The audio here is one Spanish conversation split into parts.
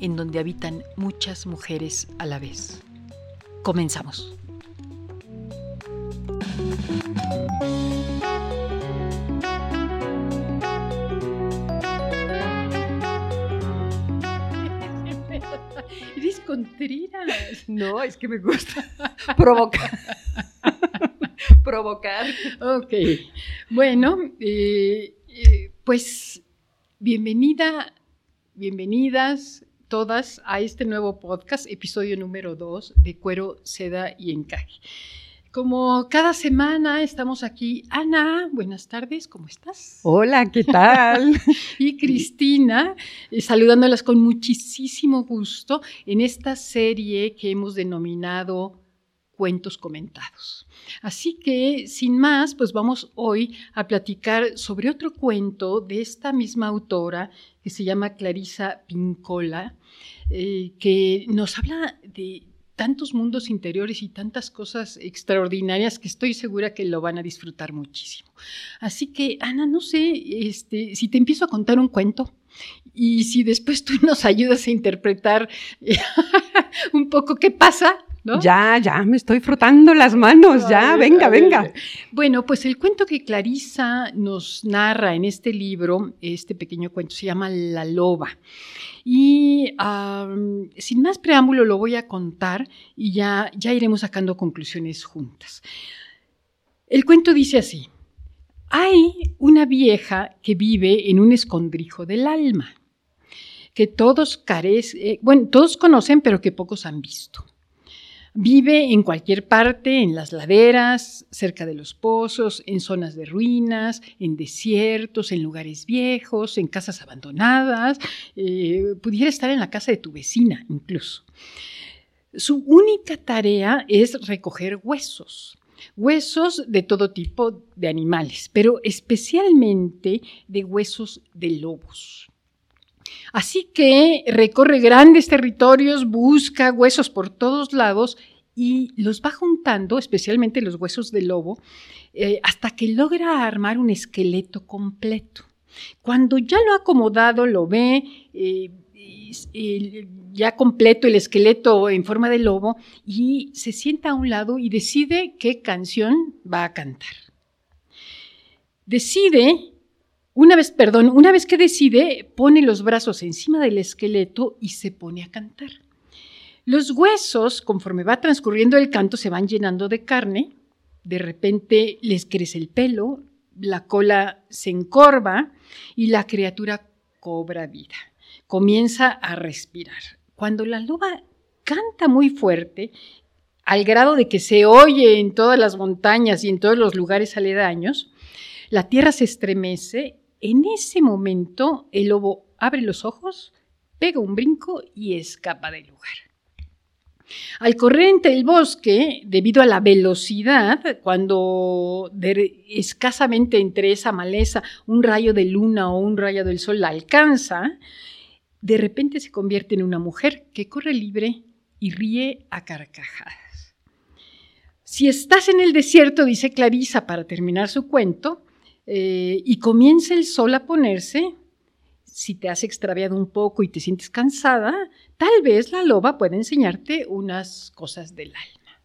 en donde habitan muchas mujeres a la vez. Comenzamos. Eres contreras. No, es que me gusta provocar. provocar. Ok. Bueno, eh, eh, pues bienvenida, bienvenidas todas a este nuevo podcast, episodio número 2 de Cuero, Seda y Encaje. Como cada semana estamos aquí. Ana, buenas tardes, ¿cómo estás? Hola, ¿qué tal? y Cristina, eh, saludándolas con muchísimo gusto en esta serie que hemos denominado Cuentos Comentados. Así que, sin más, pues vamos hoy a platicar sobre otro cuento de esta misma autora que se llama Clarisa Pincola, eh, que nos habla de tantos mundos interiores y tantas cosas extraordinarias que estoy segura que lo van a disfrutar muchísimo. Así que, Ana, no sé este, si te empiezo a contar un cuento y si después tú nos ayudas a interpretar un poco qué pasa. ¿No? Ya, ya, me estoy frotando las manos, ya, venga, venga. Bueno, pues el cuento que Clarisa nos narra en este libro, este pequeño cuento, se llama La Loba. Y sin más preámbulo lo voy a contar y ya, ya iremos sacando conclusiones juntas. El cuento dice así, hay una vieja que vive en un escondrijo del alma, que todos, carece, bueno, todos conocen pero que pocos han visto. Vive en cualquier parte, en las laderas, cerca de los pozos, en zonas de ruinas, en desiertos, en lugares viejos, en casas abandonadas. Eh, pudiera estar en la casa de tu vecina incluso. Su única tarea es recoger huesos. Huesos de todo tipo de animales, pero especialmente de huesos de lobos. Así que recorre grandes territorios, busca huesos por todos lados y los va juntando, especialmente los huesos del lobo, eh, hasta que logra armar un esqueleto completo. Cuando ya lo ha acomodado, lo ve, eh, ya completo el esqueleto en forma de lobo, y se sienta a un lado y decide qué canción va a cantar. Decide una vez, perdón, una vez que decide, pone los brazos encima del esqueleto y se pone a cantar. Los huesos, conforme va transcurriendo el canto, se van llenando de carne. De repente les crece el pelo, la cola se encorva y la criatura cobra vida. Comienza a respirar. Cuando la loba canta muy fuerte, al grado de que se oye en todas las montañas y en todos los lugares aledaños, la tierra se estremece en ese momento, el lobo abre los ojos, pega un brinco y escapa del lugar. Al correr entre el bosque, debido a la velocidad, cuando escasamente entre esa maleza un rayo de luna o un rayo del sol la alcanza, de repente se convierte en una mujer que corre libre y ríe a carcajadas. Si estás en el desierto, dice Clarisa para terminar su cuento, eh, y comienza el sol a ponerse, si te has extraviado un poco y te sientes cansada, tal vez la loba puede enseñarte unas cosas del alma.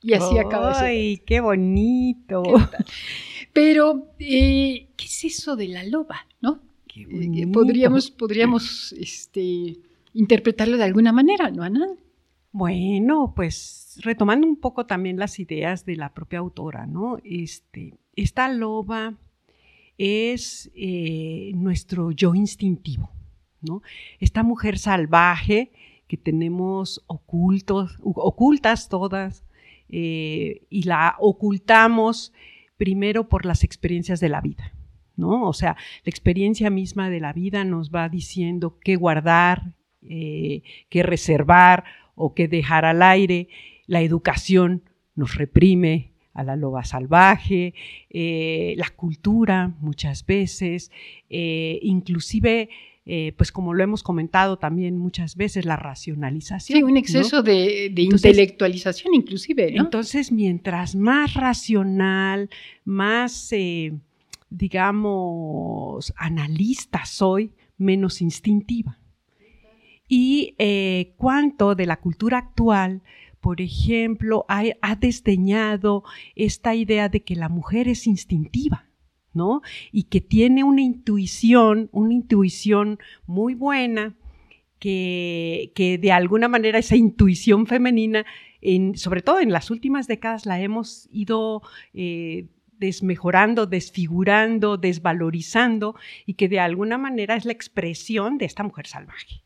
Y así acaba ¡Ay, qué bonito! Pero, eh, ¿qué es eso de la loba? ¿No? Qué eh, podríamos, podríamos este, interpretarlo de alguna manera, ¿no, Ana? Bueno, pues retomando un poco también las ideas de la propia autora, ¿no? Este, esta loba es eh, nuestro yo instintivo, ¿no? Esta mujer salvaje que tenemos ocultos, ocultas todas eh, y la ocultamos primero por las experiencias de la vida, ¿no? O sea, la experiencia misma de la vida nos va diciendo qué guardar, eh, qué reservar o que dejar al aire. La educación nos reprime a la loba salvaje, eh, la cultura muchas veces, eh, inclusive, eh, pues como lo hemos comentado también muchas veces, la racionalización. Sí, un exceso de, intelectualización inclusive. Entonces, mientras más racional, más, digamos, analista soy, menos instintiva y eh, cuánto de la cultura actual, por ejemplo, ha, desdeñado esta idea de que la mujer es instintiva. ¿no? Y que tiene una intuición, una intuición muy buena, que, que de alguna manera esa intuición femenina, en, sobre todo en las últimas décadas, la hemos ido eh, desmejorando, desfigurando, desvalorizando, y que de alguna manera es la expresión de esta mujer salvaje.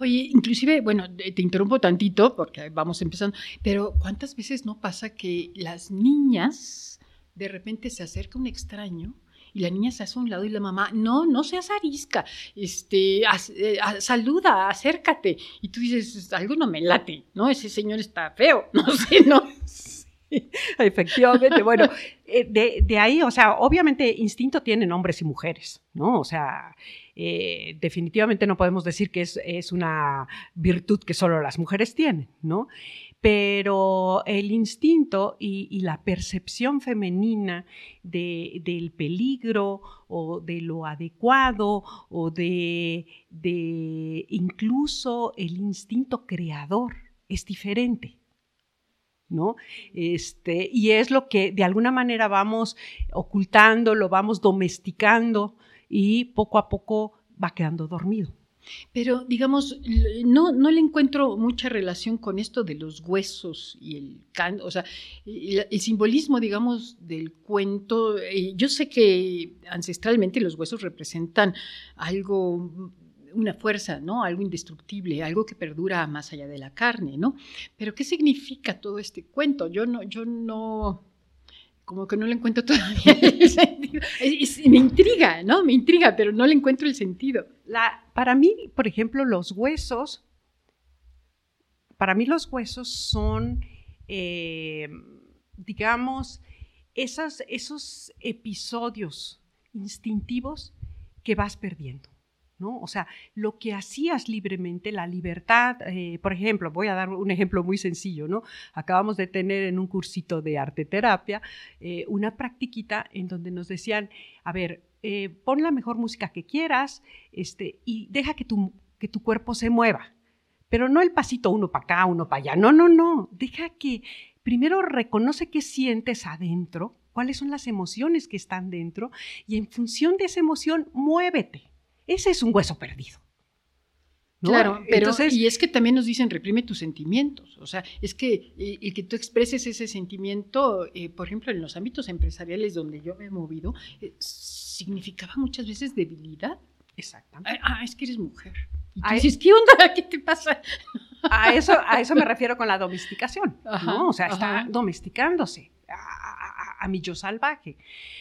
Oye, inclusive, bueno, te interrumpo tantito porque vamos empezando, pero ¿cuántas veces no pasa que las niñas de repente se acerca un extraño? y la niña se hace a un lado y la mamá, no, no seas arisca, este, eh, saluda, acércate. Y tú dices, algo no me late, ¿no? Ese señor está feo, no sé, no. Efectivamente, bueno, eh, de, ahí, o sea, obviamente instinto tienen hombres y mujeres, ¿no? O sea, eh, definitivamente no podemos decir que es, una virtud que solo las mujeres tienen, ¿no? Pero el instinto y, la percepción femenina del peligro o de lo adecuado o de incluso el instinto creador es diferente. ¿No? Este, y es lo que de alguna manera vamos ocultando, lo vamos domesticando y poco a poco va quedando dormido. Pero, digamos, no, no le encuentro mucha relación con esto de los huesos y el o sea, el, simbolismo, digamos, del cuento. Eh, yo sé que ancestralmente los huesos representan algo, una fuerza, ¿no? Algo indestructible, algo que perdura más allá de la carne, ¿no? Pero, ¿qué significa todo este cuento? Yo no, yo no, como que no le encuentro todavía el sentido. me intriga, ¿no? Me intriga, pero no le encuentro el sentido. Para mí, por ejemplo, los huesos, para mí los huesos son, eh, digamos, esos episodios instintivos que vas perdiendo. O sea, lo que hacías libremente, la libertad, eh, por ejemplo, voy a dar un ejemplo muy sencillo, ¿no? Acabamos de tener en un cursito de arte terapia eh, una practiquita en donde nos decían, a ver, eh, pon la mejor música que quieras este, y deja que tu, que tu cuerpo se mueva, pero no el pasito uno para acá, uno para allá, no, no, no, deja que primero reconoce qué sientes adentro, cuáles son las emociones que están dentro y en función de esa emoción, muévete ese es un hueso perdido. Claro, pero y es que también nos dicen reprime tus sentimientos, o sea, es que eh, el, que tú expreses ese sentimiento, eh, por ejemplo, en los ámbitos empresariales donde yo me he movido, eh, significaba muchas veces debilidad. Exactamente. Ah, es que eres mujer. Y tú dices, ¿qué onda? ¿Qué te pasa? A eso, a eso me refiero con la domesticación, ¿no? O sea, está domesticándose a, a mi yo salvaje.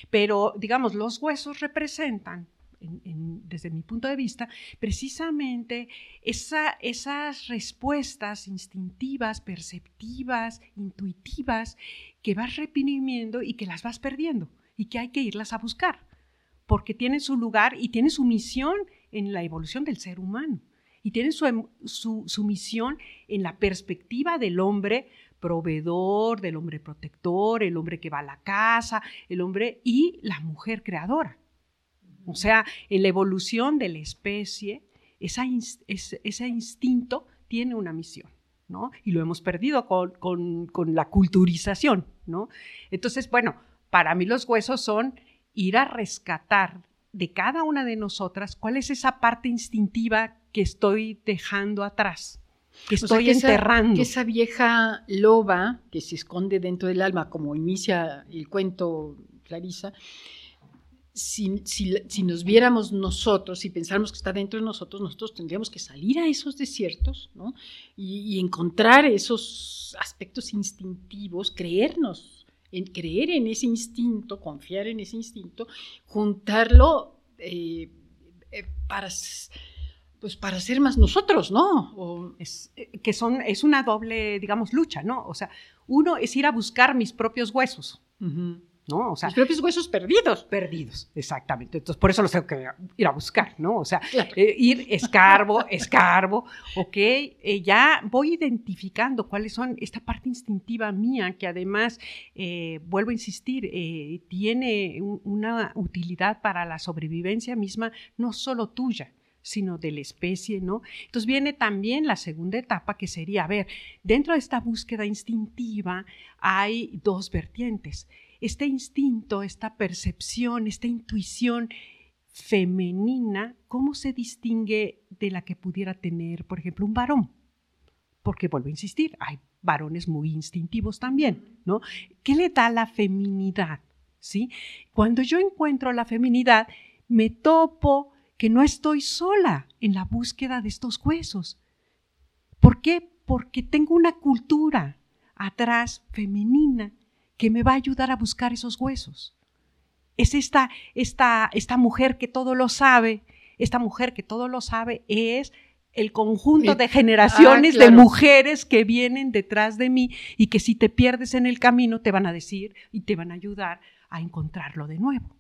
Pero, digamos, los huesos representan desde mi punto de vista, precisamente esas respuestas instintivas, perceptivas, intuitivas, que vas reprimiendo y que las vas perdiendo y que hay que irlas a buscar, porque tienen su lugar y tienen su misión en la evolución del ser humano y tienen su, em, su misión en la perspectiva del hombre proveedor, del hombre protector, el hombre que va a la casa, el hombre y la mujer creadora. O sea, en la evolución de la especie, ese instinto tiene una misión. ¿no? Y lo hemos perdido con, la culturización, ¿no? Entonces, bueno, para mí los huesos son ir a rescatar de cada una de nosotras cuál es esa parte instintiva que estoy dejando atrás, que estoy enterrando. que esa vieja loba que se esconde dentro del alma, como inicia el cuento Clarisa, si, nos viéramos nosotros, si pensáramos que está dentro de nosotros, nosotros tendríamos que salir a esos desiertos ¿no? y, encontrar esos aspectos instintivos, creernos, en, creer en ese instinto, confiar en ese instinto, juntarlo eh, eh, para pues para ser más nosotros, ¿no? Es, eh, que son, es una doble, digamos, lucha, ¿no? O sea, uno es ir a buscar mis propios huesos, ¿no? O sea, Los propios huesos perdidos. Perdidos, exactamente. Entonces, por eso los tengo que ir a buscar, ¿no? O sea, eh, ir escarbo, escarbo, ok, eh, ya voy identificando cuáles son esta parte instintiva mía que además, eh, vuelvo a insistir, tiene una utilidad para la sobrevivencia misma, no solo tuya, sino de la especie, ¿no? Entonces viene también la segunda etapa que sería, a ver, dentro de esta búsqueda instintiva hay dos vertientes este instinto, esta percepción, esta intuición femenina, ¿cómo se distingue de la que pudiera tener, por ejemplo, un varón? Porque vuelvo a insistir, hay varones muy instintivos también, ¿no? ¿Qué le da la feminidad? ¿Sí? Cuando yo encuentro la feminidad, me topo que no estoy sola en la búsqueda de estos huesos. ¿Por qué? Porque tengo una cultura atrás femenina que me va a ayudar a buscar esos huesos. Es esta, esta, esta mujer que todo lo sabe, esta mujer que todo lo sabe es el conjunto de generaciones ah, de mujeres que vienen detrás de mí y que si te pierdes en el camino te van a decir y te van a ayudar a encontrarlo de nuevo.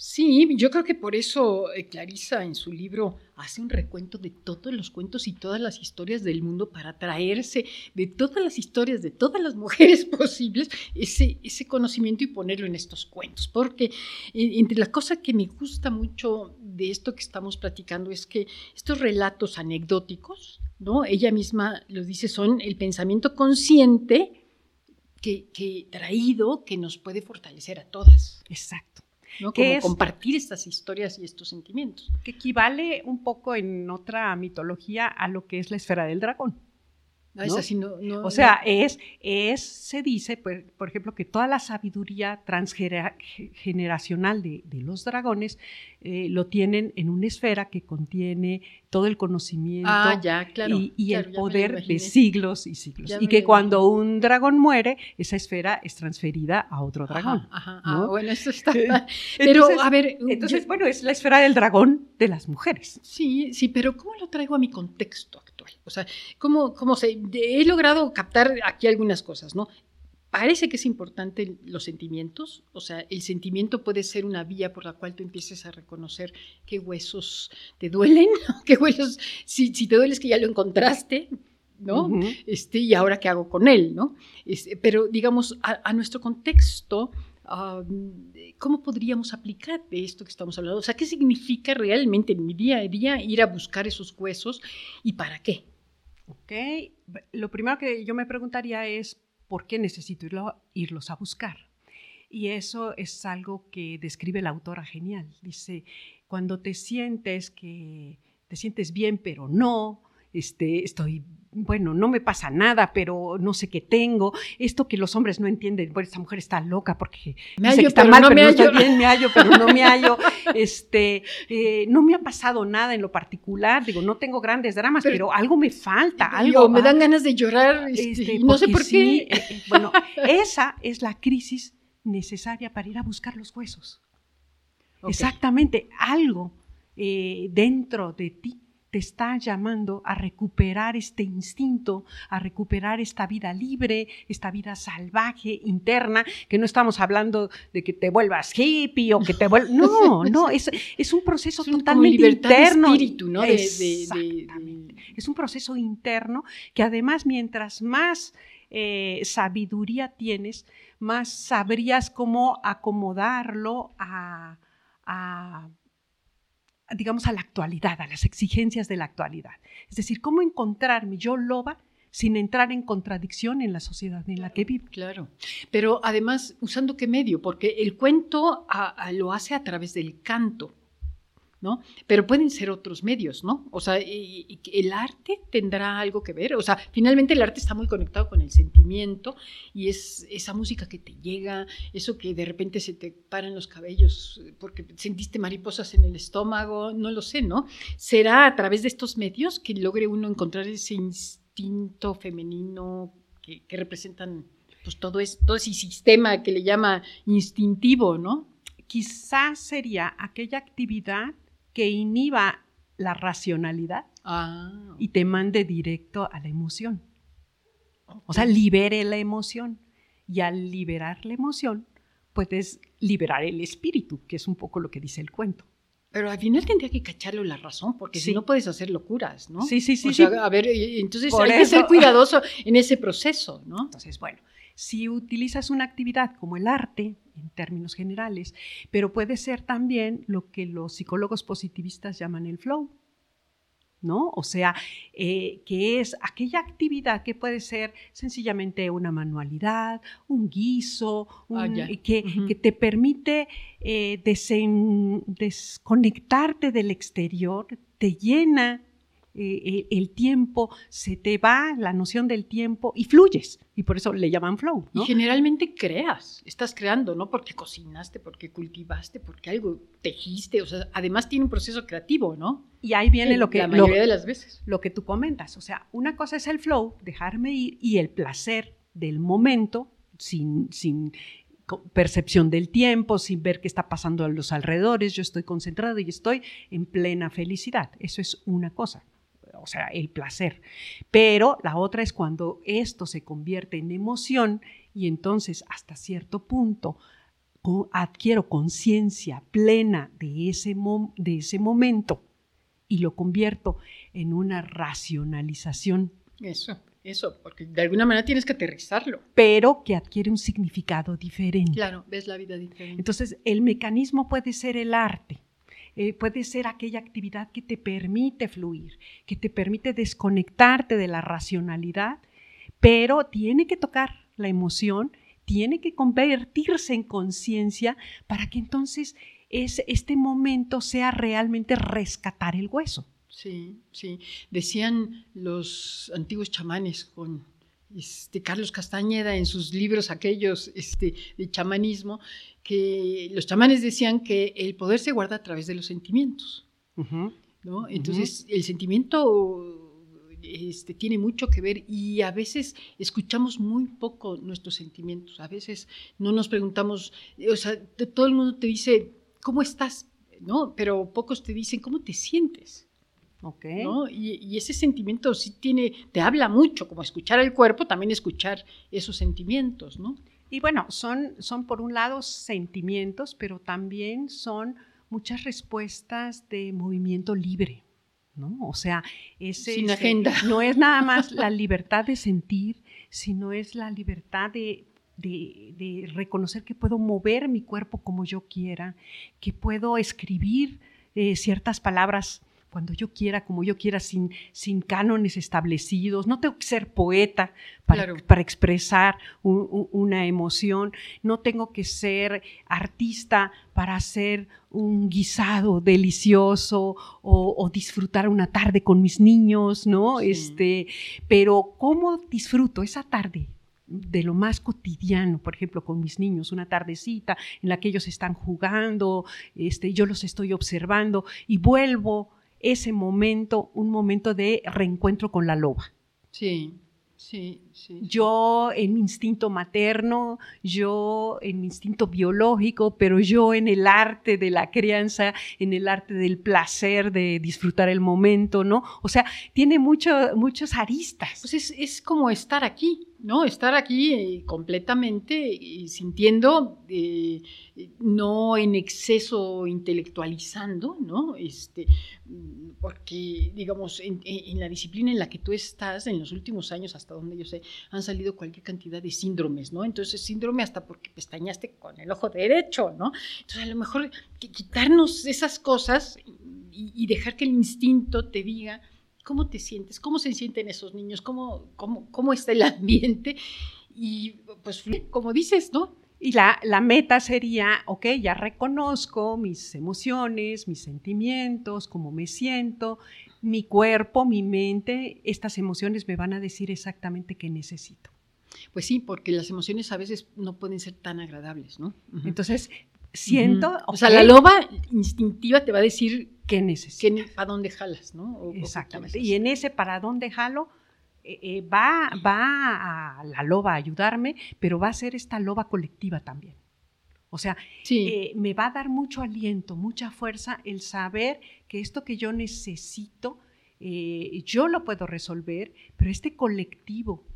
Sí, yo creo que por eso eh, Clarisa en su libro hace un recuento de todos los cuentos y todas las historias del mundo para traerse de todas las historias de todas las mujeres posibles ese, ese conocimiento y ponerlo en estos cuentos. Porque eh, entre la cosa que me gusta mucho de esto que estamos platicando es que estos relatos anecdóticos, ¿no? Ella misma lo dice, son el pensamiento consciente que, que traído que nos puede fortalecer a todas. Exacto. ¿No? Como compartir estas historias y estos sentimientos. Que equivale un poco en otra mitología a lo que es la esfera del dragón. ¿No? o sea, es, es, se dice, por, por, ejemplo, que toda la sabiduría transgeneracional de, de los dragones eh, lo tienen en una esfera que contiene todo el conocimiento ah, y, el poder de siglos y siglos. y que cuando un dragón muere, esa esfera es transferida a otro dragón. Ajá, Ah, bueno, eso está. pero, a ver. Entonces, bueno, es la esfera del dragón de las mujeres. Sí, sí, pero ¿cómo lo traigo a mi contexto actual? O sea, ¿cómo, cómo se, he logrado captar aquí algunas cosas, ¿no? Parece que es importante los sentimientos, o sea, el sentimiento puede ser una vía por la cual tú empieces a reconocer qué huesos te duelen, qué huesos, si, te duele es que ya lo encontraste, ¿no? este, y ahora qué hago con él, ¿no? Este, pero digamos, a, nuestro contexto, ¿cómo podríamos aplicar esto que estamos hablando? O sea, ¿qué significa realmente en mi día a día ir a buscar esos huesos y para qué? Ok, lo primero que yo me preguntaría es, ¿por qué necesito irlos a buscar? Y eso es algo que describe la autora genial. Dice, cuando te sientes que te sientes bien, pero no, este, estoy bueno, no me pasa nada, pero no sé qué tengo. Esto que los hombres no entienden, bueno, esta mujer está loca porque me hallo, está mal, no pero me no bien, me hallo, pero no me hallo. Este, eh, no me ha pasado nada en lo particular, digo, no tengo grandes dramas, pero, algo me falta, algo. me dan ganas de llorar, este, este no sé por qué. Eh, eh, bueno, esa es la crisis necesaria para ir a buscar los huesos. Exactamente, algo dentro de ti te está llamando a recuperar este instinto, a recuperar esta vida libre, esta vida salvaje, interna, que no estamos hablando de que te vuelvas hippie o que te vuelvas... No, no, es, es un proceso totalmente interno. espíritu, ¿no? Exactamente. Es un proceso interno que además mientras más eh, sabiduría tienes, más sabrías cómo acomodarlo a digamos, a la actualidad, a las exigencias de la actualidad. Es decir, cómo encontrar mi yo loba sin entrar en contradicción en la sociedad en la que vive. Claro, pero además, ¿usando qué medio? Porque el cuento lo hace a través del canto. ¿No? Pero pueden ser otros medios, ¿no? O sea, el arte tendrá algo que ver, o sea, finalmente el arte está muy conectado con el sentimiento y es esa música que te llega, eso que de repente se te paran los cabellos porque sentiste mariposas en el estómago, no lo sé, ¿no? Será a través de estos medios que logre uno encontrar ese instinto femenino que, representan pues todo, todo ese sistema que le llama instintivo, ¿no? Quizás sería aquella actividad que inhiba la racionalidad ah. y te mande directo a la emoción. O sea, libere la emoción. Y al liberar la emoción, puedes liberar el espíritu, que es un poco lo que dice el cuento. Pero al final tendría que cacharlo la razón, porque si no puedes hacer locuras, ¿no? Sí, sí, sí. O sea, a ver, entonces hay que ser cuidadoso en ese proceso, ¿no? Entonces, bueno, si utilizas una actividad como el arte, en términos generales, pero puede ser también lo que los psicólogos positivistas llaman el flow. ¿No? O sea, eh, que es aquella actividad que puede ser sencillamente una manualidad, un guiso, ah, que, que, te permite eh, desconectarte del exterior, te llena eh, el tiempo, se te va la noción del tiempo y fluyes. Y por eso le llaman flow. Y generalmente creas, estás creando, ¿no? Porque cocinaste, porque cultivaste, porque algo tejiste. O sea, además tiene un proceso creativo, ¿no? Y ahí viene lo que... La mayoría de las veces. Lo que tú comentas. O sea, una cosa es el flow, dejarme ir, y el placer del momento, sin, sin percepción del tiempo, sin ver qué está pasando a los alrededores, yo estoy concentrado y estoy en plena felicidad. Eso es una cosa o sea, el placer. Pero la otra es cuando esto se convierte en emoción y entonces hasta cierto punto adquiero conciencia plena de ese, de ese momento y lo convierto en una racionalización. Eso, eso, porque de alguna manera tienes que aterrizarlo. Pero que adquiere un significado diferente. Claro, ves la vida diferente. Entonces, el mecanismo puede ser el arte eh, puede ser aquella actividad que te permite fluir, que te permite desconectarte de la racionalidad, pero tiene que tocar la emoción, tiene que convertirse en conciencia para que entonces este momento sea realmente rescatar el hueso. Sí, sí. Decían los antiguos chamanes con este, Carlos Castañeda en sus libros aquellos este, de chamanismo, que los chamanes decían que el poder se guarda a través de los sentimientos. ¿no? Entonces, el sentimiento este, tiene mucho que ver y a veces escuchamos muy poco nuestros sentimientos. A veces no nos preguntamos, o sea, todo el mundo te dice, ¿cómo estás? ¿no? Pero pocos te dicen, ¿cómo te sientes? Okay. ¿no? Y, ese sentimiento sí tiene, te habla mucho, como escuchar el cuerpo, también escuchar esos sentimientos, ¿no? Y bueno, son, son por un lado sentimientos, pero también son muchas respuestas de movimiento libre, ¿no? O sea, ese, Sin agenda. no es nada más la libertad de sentir, sino es la libertad de, de reconocer que puedo mover mi cuerpo como yo quiera, que puedo escribir eh, ciertas palabras cuando yo quiera, como yo quiera, sin, sin cánones establecidos. No tengo que ser poeta para, para expresar una emoción. No tengo que ser artista para hacer un guisado delicioso o, disfrutar una tarde con mis niños, ¿no? Este, pero ¿cómo disfruto esa tarde? de lo más cotidiano, por ejemplo, con mis niños, una tardecita en la que ellos están jugando, este, yo los estoy observando y vuelvo ese momento, un momento de reencuentro con la loba. Sí, sí, sí. Yo en mi instinto materno, yo en mi instinto biológico, pero yo en el arte de la crianza, en el arte del placer, de disfrutar el momento, ¿no? O sea, tiene mucho, muchas aristas. Pues es, es como estar aquí, ¿no? Estar aquí eh, completamente sintiendo, eh, no en exceso intelectualizando, ¿no? Este, porque, digamos, en, la disciplina en la que tú estás, en los últimos años, hasta donde yo sé, han salido cualquier cantidad de síndromes, ¿no? Entonces, síndrome hasta porque pestañaste con el ojo derecho, ¿no? Entonces, a lo mejor quitarnos esas cosas y dejar que el instinto te diga, ¿Cómo te sientes? ¿Cómo se sienten esos niños? ¿Cómo, cómo, cómo está el ambiente? Y pues, como dices, ¿no? Y la, la, meta sería, ok, ya reconozco mis emociones, mis sentimientos, cómo me siento, mi cuerpo, mi mente, estas emociones me van a decir exactamente qué necesito. Pues sí, porque las emociones a veces no pueden ser tan agradables, ¿no? Entonces, siento... O sea, la loba instintiva te va a decir qué necesitas. para dónde jalas, ¿no? Exactamente. Y en ese para dónde jalo, eh, eh, va, va a la loba a ayudarme, pero va a ser esta loba colectiva también. O sea, eh, me va a dar mucho aliento, mucha fuerza el saber que esto que yo necesito, yo lo puedo resolver, pero este colectivo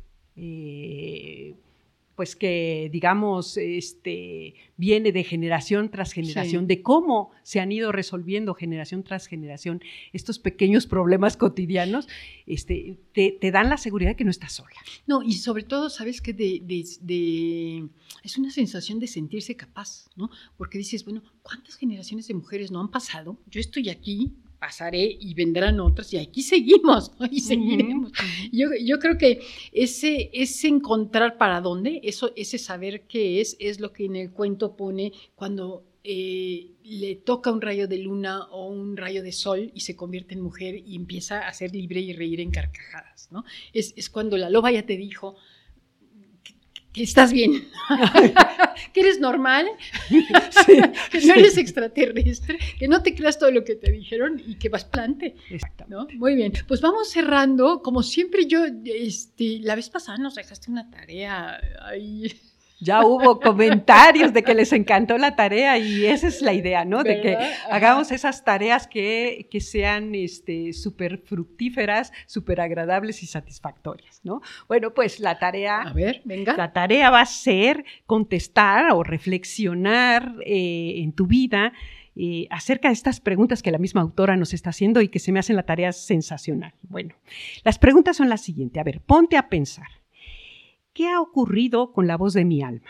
pues que digamos este viene de generación tras generación de cómo se han ido resolviendo generación tras generación estos pequeños problemas cotidianos este te, dan la seguridad de que no estás sola. No y sobre todo sabes que de, de, es una sensación de sentirse capaz no porque dices bueno cuántas generaciones de mujeres no han pasado yo estoy aquí pasaré y vendrán otras y aquí seguimos, y seguiremos. yo, yo, creo que ese, ese encontrar para dónde, eso, ese saber qué es, es lo que en el cuento pone cuando eh, le toca un rayo de luna o un rayo de sol y se convierte en mujer y empieza a ser libre y reír en carcajadas, ¿no? Es, es cuando la loba ya te dijo, que estás bien, que eres normal, que no eres extraterrestre, que no te creas todo lo que te dijeron y que vas plante. ¿no? Muy bien, pues vamos cerrando. Como siempre yo, este, la vez pasada nos dejaste una tarea ahí ya hubo comentarios de que les encantó la tarea y esa es la idea, ¿no? De que hagamos esas tareas que, que sean súper este, fructíferas, súper agradables y satisfactorias, ¿no? Bueno, pues la tarea... A ver, venga. La tarea va a ser contestar o reflexionar eh, en tu vida eh, acerca de estas preguntas que la misma autora nos está haciendo y que se me hacen la tarea sensacional. Bueno, las preguntas son las siguientes. A ver, ponte a pensar. ¿Qué ha ocurrido con la voz de mi alma?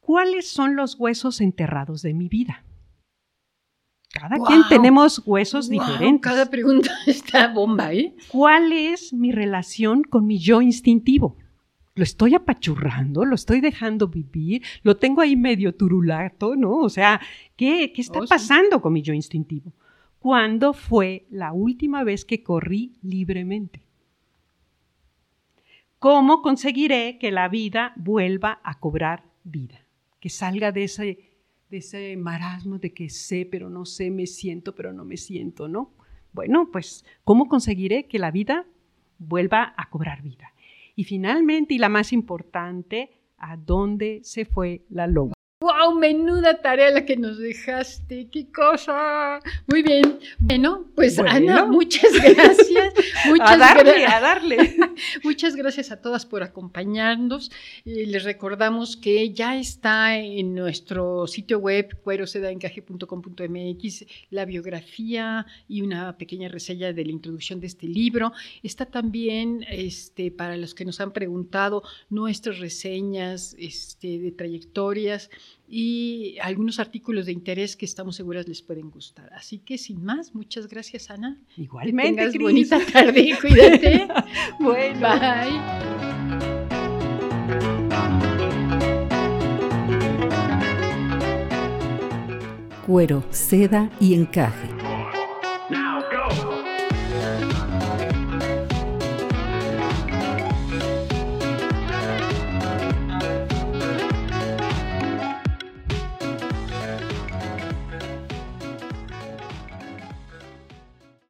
¿Cuáles son los huesos enterrados de mi vida? Cada quien tenemos huesos diferentes. Cada pregunta está bomba, ¿eh? ¿Cuál es mi relación con mi yo instintivo? ¿Lo estoy apachurrando? ¿Lo estoy dejando vivir? ¿Lo tengo ahí medio turulato? ¿No? O sea, ¿qué, qué está oh, pasando con mi yo instintivo? ¿Cuándo fue la última vez que corrí libremente? ¿Cómo conseguiré que la vida vuelva a cobrar vida? Que salga de ese, de ese marasmo de que sé, pero no sé, me siento, pero no me siento, ¿no? Bueno, pues, ¿cómo conseguiré que la vida vuelva a cobrar vida? Y finalmente, y la más importante, ¿a dónde se fue la loma? ¡Wow! Menuda tarea la que nos dejaste. ¡Qué cosa! Muy bien. Bueno, pues Ana, muchas gracias. Muchas a darle, a darle. muchas gracias a todas por acompañarnos. les recordamos que ya está en nuestro sitio web cuerosedaencaje.com.mx la biografía y una pequeña reseña de la introducción de este libro. Está también, este, para los que nos han preguntado, nuestras reseñas este, de trayectorias y algunos artículos de interés que estamos seguras les pueden gustar. Así que sin más, muchas gracias Ana. Igualmente. Que tengas bonita tarde, cuídate. bueno. Bye. Cuero, seda y encaje